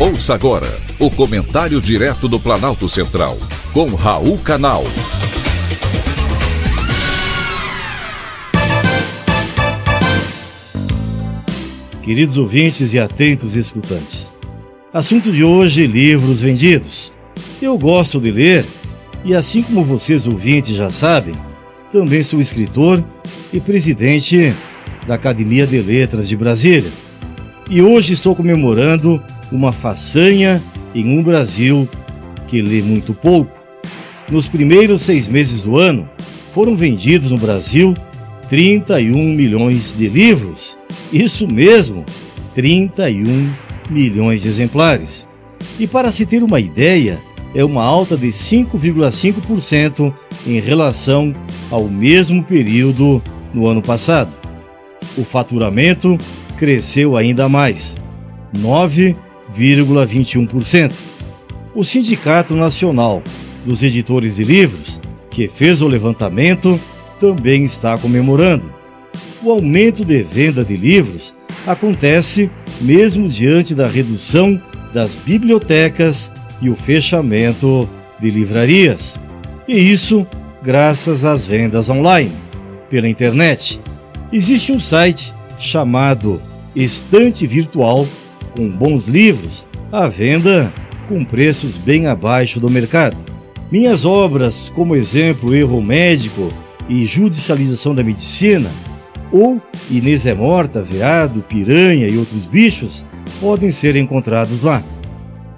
Ouça agora o comentário direto do Planalto Central, com Raul Canal. Queridos ouvintes e atentos escutantes, assunto de hoje: livros vendidos. Eu gosto de ler e, assim como vocês ouvintes já sabem, também sou escritor e presidente da Academia de Letras de Brasília. E hoje estou comemorando uma façanha em um Brasil que lê muito pouco. Nos primeiros seis meses do ano, foram vendidos no Brasil 31 milhões de livros. Isso mesmo, 31 milhões de exemplares. E para se ter uma ideia, é uma alta de 5,5% em relação ao mesmo período no ano passado. O faturamento cresceu ainda mais, 9,21%. O Sindicato Nacional dos Editores de Livros, que fez o levantamento, também está comemorando. O aumento de venda de livros acontece mesmo diante da redução das bibliotecas e o fechamento de livrarias. E isso graças às vendas online, pela internet. Existe um site chamado Estante Virtual com bons livros à venda com preços bem abaixo do mercado. Minhas obras, como exemplo Erro Médico e Judicialização da Medicina, ou Inês é Morta, Veado, Piranha e outros bichos, podem ser encontrados lá.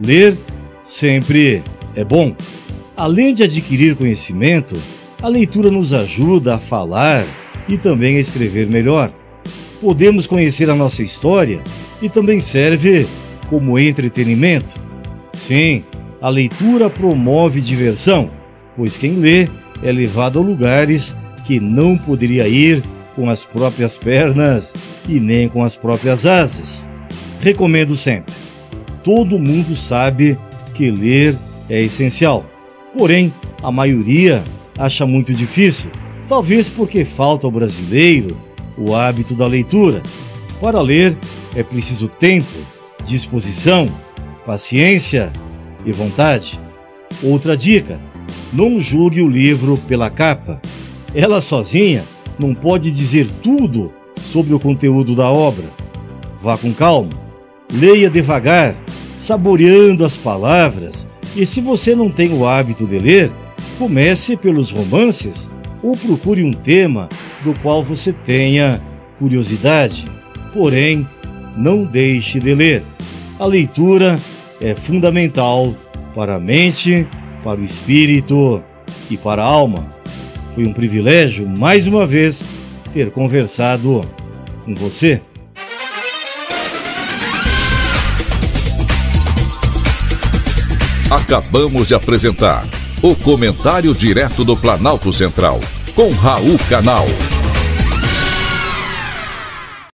Ler sempre é bom. Além de adquirir conhecimento, a leitura nos ajuda a falar e também a escrever melhor. Podemos conhecer a nossa história e também serve como entretenimento. Sim, a leitura promove diversão, pois quem lê é levado a lugares que não poderia ir com as próprias pernas e nem com as próprias asas. Recomendo sempre. Todo mundo sabe que ler é essencial, porém, a maioria acha muito difícil, talvez porque falta ao brasileiro o hábito da leitura. Para ler é preciso tempo, disposição, paciência e vontade. Outra dica: não julgue o livro pela capa. Ela sozinha não pode dizer tudo sobre o conteúdo da obra. Vá com calma, leia devagar, saboreando as palavras. E se você não tem o hábito de ler, comece pelos romances ou procure um tema do qual você tenha curiosidade. Porém, não deixe de ler. A leitura é fundamental para a mente, para o espírito e para a alma. Foi um privilégio, mais uma vez, ter conversado com você. Acabamos de apresentar o Comentário Direto do Planalto Central, com Raul Canal.